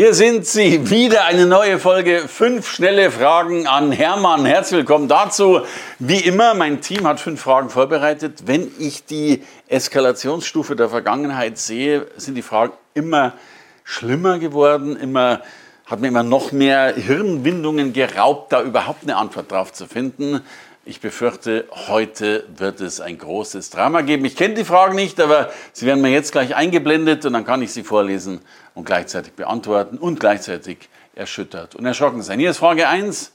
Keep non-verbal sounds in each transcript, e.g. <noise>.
Hier sind sie, wieder eine neue Folge. Fünf schnelle Fragen an Hermann. Herzlich willkommen dazu. Wie immer, mein Team hat fünf Fragen vorbereitet. Wenn ich die Eskalationsstufe der Vergangenheit sehe, sind die Fragen immer schlimmer geworden, immer, hat mir immer noch mehr Hirnwindungen geraubt, da überhaupt eine Antwort drauf zu finden. Ich befürchte, heute wird es ein großes Drama geben. Ich kenne die Fragen nicht, aber sie werden mir jetzt gleich eingeblendet und dann kann ich sie vorlesen und gleichzeitig beantworten und gleichzeitig erschüttert und erschrocken sein. Hier ist Frage 1.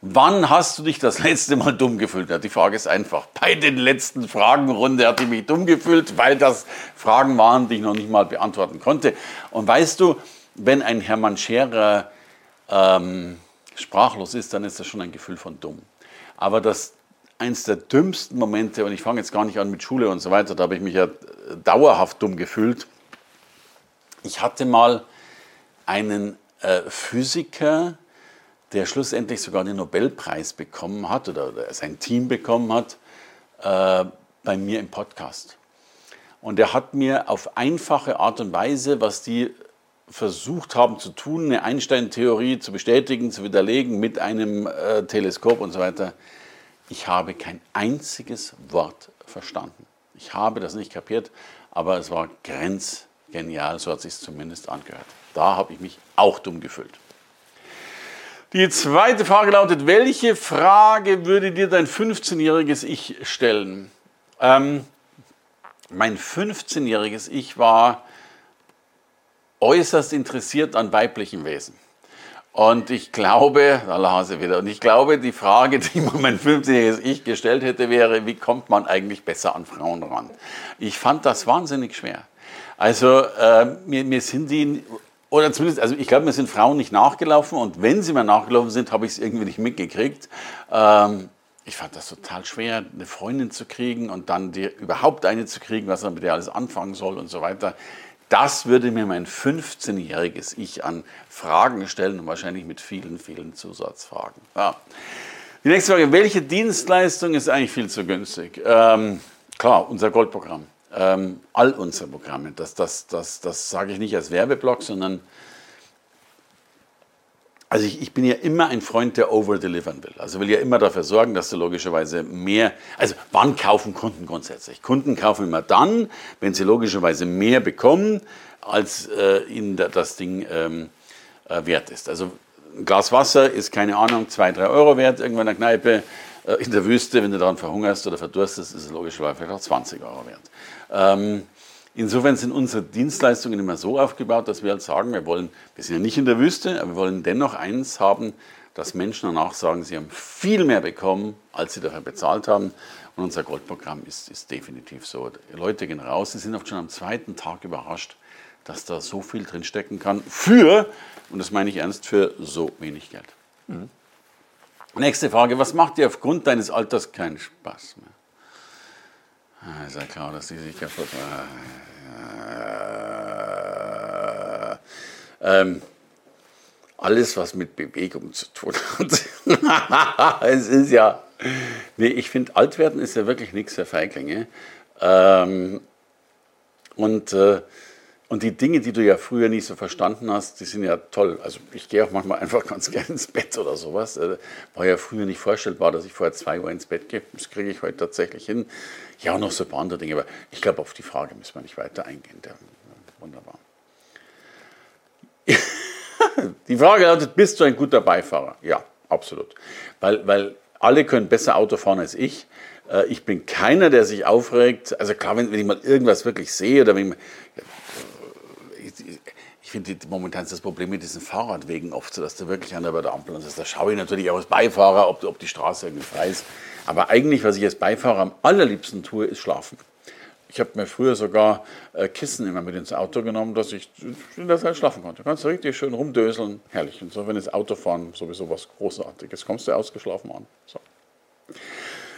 Wann hast du dich das letzte Mal dumm gefühlt? Ja, die Frage ist einfach. Bei den letzten Fragenrunde hatte ich mich dumm gefühlt, weil das Fragen waren, die ich noch nicht mal beantworten konnte. Und weißt du, wenn ein Hermann Scherer ähm, sprachlos ist, dann ist das schon ein Gefühl von dumm. Aber das eins der dümmsten Momente, und ich fange jetzt gar nicht an mit Schule und so weiter, da habe ich mich ja dauerhaft dumm gefühlt. Ich hatte mal einen äh, Physiker, der schlussendlich sogar den Nobelpreis bekommen hat oder, oder sein Team bekommen hat, äh, bei mir im Podcast. Und er hat mir auf einfache Art und Weise, was die versucht haben zu tun, eine Einstein-Theorie zu bestätigen, zu widerlegen mit einem äh, Teleskop und so weiter. Ich habe kein einziges Wort verstanden. Ich habe das nicht kapiert, aber es war grenzgenial, so hat es sich zumindest angehört. Da habe ich mich auch dumm gefühlt. Die zweite Frage lautet, welche Frage würde dir dein 15-jähriges Ich stellen? Ähm, mein 15-jähriges Ich war äußerst interessiert an weiblichen Wesen. Und ich glaube, da Hase wieder, und ich glaube, die Frage, die mir mein 15-jähriges Ich gestellt hätte, wäre, wie kommt man eigentlich besser an Frauen ran? Ich fand das wahnsinnig schwer. Also äh, mir, mir sind die, oder zumindest, also ich glaube, mir sind Frauen nicht nachgelaufen und wenn sie mir nachgelaufen sind, habe ich es irgendwie nicht mitgekriegt. Ähm, ich fand das total schwer, eine Freundin zu kriegen und dann die, überhaupt eine zu kriegen, was man mit der alles anfangen soll und so weiter. Das würde mir mein 15-jähriges Ich an Fragen stellen und wahrscheinlich mit vielen, vielen Zusatzfragen. Ja. Die nächste Frage, welche Dienstleistung ist eigentlich viel zu günstig? Ähm, klar, unser Goldprogramm. Ähm, all unsere Programme. Das, das, das, das sage ich nicht als Werbeblock, sondern also ich, ich, bin ja immer ein Freund, der overdelivern will. Also will ja immer dafür sorgen, dass du logischerweise mehr, also wann kaufen Kunden grundsätzlich? Kunden kaufen immer dann, wenn sie logischerweise mehr bekommen, als äh, ihnen das Ding ähm, äh, wert ist. Also ein Glas Wasser ist, keine Ahnung, zwei, drei Euro wert, irgendwann in der Kneipe, äh, in der Wüste, wenn du daran verhungerst oder verdurstest, ist es logischerweise vielleicht auch 20 Euro wert. Ähm, Insofern sind unsere Dienstleistungen immer so aufgebaut, dass wir halt sagen, wir wollen, wir sind ja nicht in der Wüste, aber wir wollen dennoch eins haben, dass Menschen danach sagen, sie haben viel mehr bekommen, als sie dafür bezahlt haben. Und unser Goldprogramm ist, ist definitiv so. Die Leute gehen raus, sie sind oft schon am zweiten Tag überrascht, dass da so viel drinstecken kann für, und das meine ich ernst, für so wenig Geld. Mhm. Nächste Frage, was macht dir aufgrund deines Alters keinen Spaß mehr? Ah, ist ja klar, dass die sich kaputt äh, ähm, alles, was mit Bewegung zu tun hat. <laughs> es ist ja. Nee, ich finde, alt werden ist ja wirklich nichts für Feiglinge. Ähm, und äh, und die Dinge, die du ja früher nicht so verstanden hast, die sind ja toll. Also ich gehe auch manchmal einfach ganz gerne ins Bett oder sowas. Äh, war ja früher nicht vorstellbar, dass ich vorher zwei Uhr ins Bett gehe. Das kriege ich heute tatsächlich hin. Ja, noch so ein paar andere Dinge. Aber ich glaube, auf die Frage müssen wir nicht weiter eingehen. Ja, wunderbar. Die Frage lautet, bist du ein guter Beifahrer? Ja, absolut. Weil, weil alle können besser Auto fahren als ich. Äh, ich bin keiner, der sich aufregt. Also klar, wenn, wenn ich mal irgendwas wirklich sehe oder wenn ich, ich finde, momentan ist das Problem mit diesen Fahrradwegen oft so, dass du wirklich an der Ampel ist. Da schaue ich natürlich auch als Beifahrer, ob, ob die Straße irgendwie frei ist. Aber eigentlich, was ich als Beifahrer am allerliebsten tue, ist schlafen. Ich habe mir früher sogar äh, Kissen immer mit ins Auto genommen, dass ich in der Zeit schlafen konnte. Kannst du richtig schön rumdöseln, herrlich. Und so, wenn das Autofahren sowieso was Großartiges, kommst du ausgeschlafen an. So.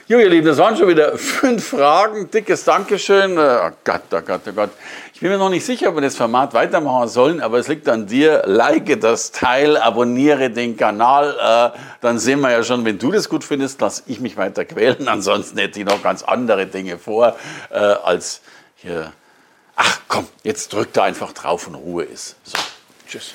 Jo, ihr Lieben, das waren schon wieder <laughs> fünf Fragen. Dickes Dankeschön. Äh, oh Gott, oh Gott, oh Gott. Ich bin mir noch nicht sicher, ob wir das Format weitermachen sollen, aber es liegt an dir. Like das Teil, abonniere den Kanal. Äh, dann sehen wir ja schon, wenn du das gut findest, lass ich mich weiter quälen. <laughs> Ansonsten hätte ich noch ganz andere Dinge vor, äh, als hier. Ach komm, jetzt drückt er einfach drauf und Ruhe ist. So, tschüss.